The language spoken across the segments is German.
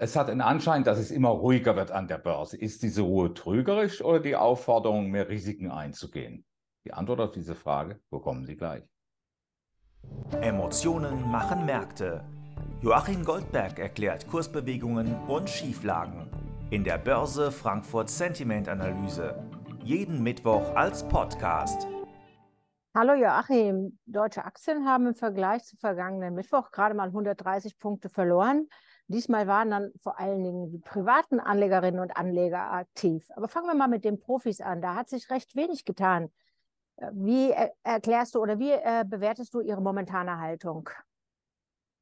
Es hat den Anschein, dass es immer ruhiger wird an der Börse. Ist diese Ruhe trügerisch oder die Aufforderung, mehr Risiken einzugehen? Die Antwort auf diese Frage bekommen Sie gleich. Emotionen machen Märkte. Joachim Goldberg erklärt Kursbewegungen und Schieflagen in der Börse Frankfurt Sentiment Analyse. Jeden Mittwoch als Podcast. Hallo Joachim, deutsche Aktien haben im Vergleich zu vergangenen Mittwoch gerade mal 130 Punkte verloren. Diesmal waren dann vor allen Dingen die privaten Anlegerinnen und Anleger aktiv. Aber fangen wir mal mit den Profis an. Da hat sich recht wenig getan. Äh, wie erklärst du oder wie äh, bewertest du ihre momentane Haltung?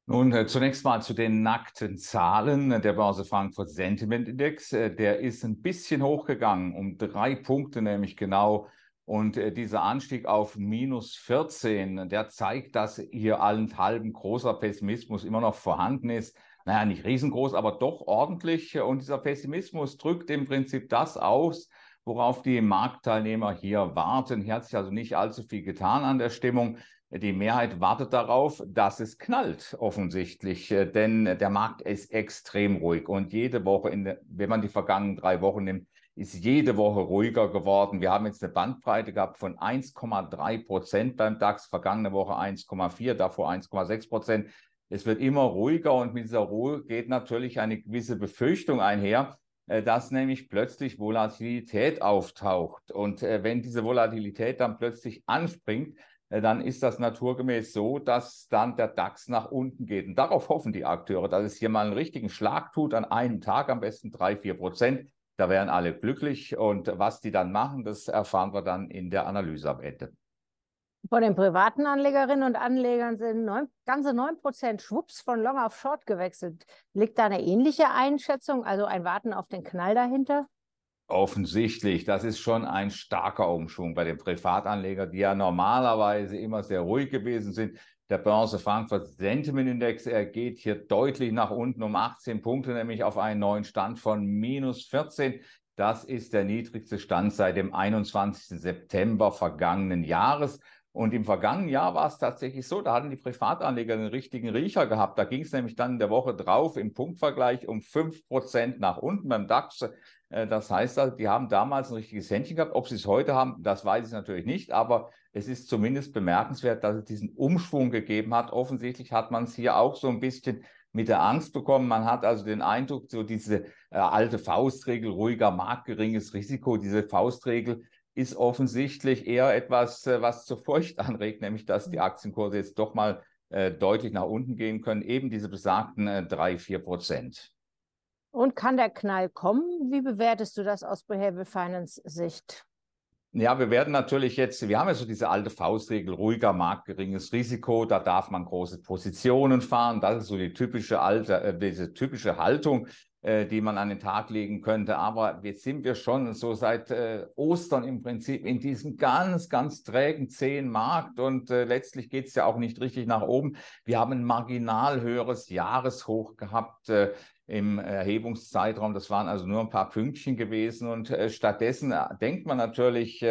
Nun, äh, zunächst mal zu den nackten Zahlen. Der Börse Frankfurt Sentiment Index, der ist ein bisschen hochgegangen, um drei Punkte nämlich genau. Und dieser Anstieg auf minus 14, der zeigt, dass hier allenthalben großer Pessimismus immer noch vorhanden ist naja, nicht riesengroß, aber doch ordentlich. Und dieser Pessimismus drückt im Prinzip das aus, worauf die Marktteilnehmer hier warten. Hier hat sich also nicht allzu viel getan an der Stimmung. Die Mehrheit wartet darauf, dass es knallt, offensichtlich, denn der Markt ist extrem ruhig und jede Woche, der, wenn man die vergangenen drei Wochen nimmt, ist jede Woche ruhiger geworden. Wir haben jetzt eine Bandbreite gehabt von 1,3 Prozent beim DAX, vergangene Woche 1,4, davor 1,6 Prozent. Es wird immer ruhiger und mit dieser Ruhe geht natürlich eine gewisse Befürchtung einher, äh, dass nämlich plötzlich Volatilität auftaucht. Und äh, wenn diese Volatilität dann plötzlich anspringt, äh, dann ist das naturgemäß so, dass dann der DAX nach unten geht. Und darauf hoffen die Akteure, dass es hier mal einen richtigen Schlag tut an einem Tag, am besten drei, vier Prozent. Da wären alle glücklich. Und was die dann machen, das erfahren wir dann in der Analyse am Ende. Von den privaten Anlegerinnen und Anlegern sind neun, ganze 9% schwupps von Long auf Short gewechselt. Liegt da eine ähnliche Einschätzung, also ein Warten auf den Knall dahinter? Offensichtlich, das ist schon ein starker Umschwung bei den Privatanlegern, die ja normalerweise immer sehr ruhig gewesen sind. Der Börse Frankfurt Sentiment Index, er geht hier deutlich nach unten um 18 Punkte, nämlich auf einen neuen Stand von minus 14. Das ist der niedrigste Stand seit dem 21. September vergangenen Jahres. Und im vergangenen Jahr war es tatsächlich so, da hatten die Privatanleger einen richtigen Riecher gehabt. Da ging es nämlich dann in der Woche drauf im Punktvergleich um 5% nach unten beim DAX. Äh, das heißt, also, die haben damals ein richtiges Händchen gehabt. Ob sie es heute haben, das weiß ich natürlich nicht. Aber es ist zumindest bemerkenswert, dass es diesen Umschwung gegeben hat. Offensichtlich hat man es hier auch so ein bisschen mit der Angst bekommen. Man hat also den Eindruck, so diese äh, alte Faustregel, ruhiger Markt, geringes Risiko, diese Faustregel, ist offensichtlich eher etwas, äh, was zur Furcht anregt, nämlich dass die mhm. Aktienkurse jetzt doch mal äh, deutlich nach unten gehen können, eben diese besagten äh, drei, vier Prozent. Und kann der Knall kommen? Wie bewertest du das aus Behavioral Finance Sicht? Ja, wir werden natürlich jetzt, wir haben ja so diese alte Faustregel, ruhiger Markt, geringes Risiko, da darf man große Positionen fahren. Das ist so die typische alte, äh, diese typische Haltung, äh, die man an den Tag legen könnte. Aber jetzt sind wir schon so seit äh, Ostern im Prinzip in diesem ganz, ganz trägen, zähen Markt und äh, letztlich geht es ja auch nicht richtig nach oben. Wir haben ein marginal höheres Jahreshoch gehabt äh, im Erhebungszeitraum. Das waren also nur ein paar Pünktchen gewesen und äh, stattdessen äh, denkt man natürlich,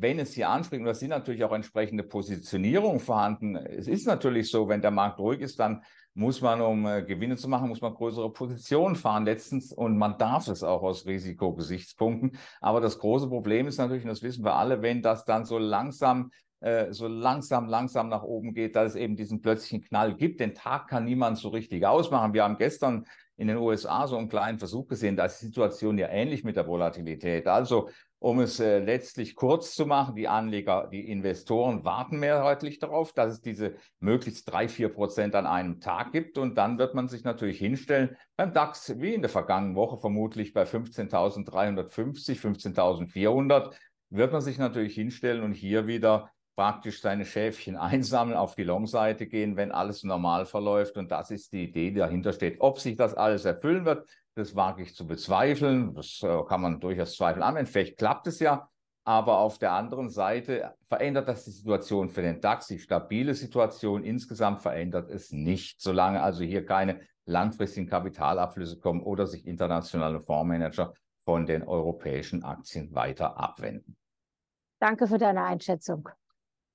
wenn es hier anspringt, und da sind natürlich auch entsprechende Positionierungen vorhanden. Es ist natürlich so, wenn der Markt ruhig ist, dann muss man, um äh, Gewinne zu machen, muss man größere Positionen fahren letztens und man darf es auch aus Risikogesichtspunkten. Aber das große Problem ist natürlich, und das wissen wir alle, wenn das dann so langsam äh, so langsam, langsam nach oben geht, dass es eben diesen plötzlichen Knall gibt. Den Tag kann niemand so richtig ausmachen. Wir haben gestern in den USA so einen kleinen Versuch gesehen, da ist die Situation ja ähnlich mit der Volatilität. Also um es äh, letztlich kurz zu machen, die Anleger, die Investoren warten mehrheitlich darauf, dass es diese möglichst drei, vier Prozent an einem Tag gibt. Und dann wird man sich natürlich hinstellen beim DAX, wie in der vergangenen Woche vermutlich bei 15.350, 15.400, wird man sich natürlich hinstellen und hier wieder praktisch seine Schäfchen einsammeln, auf die Long-Seite gehen, wenn alles normal verläuft. Und das ist die Idee, die dahinter steht. Ob sich das alles erfüllen wird, das wage ich zu bezweifeln. Das äh, kann man durchaus zweifeln an. Vielleicht klappt es ja. Aber auf der anderen Seite verändert das die Situation für den DAX. Die stabile Situation insgesamt verändert es nicht, solange also hier keine langfristigen Kapitalabflüsse kommen oder sich internationale Fondsmanager von den europäischen Aktien weiter abwenden. Danke für deine Einschätzung.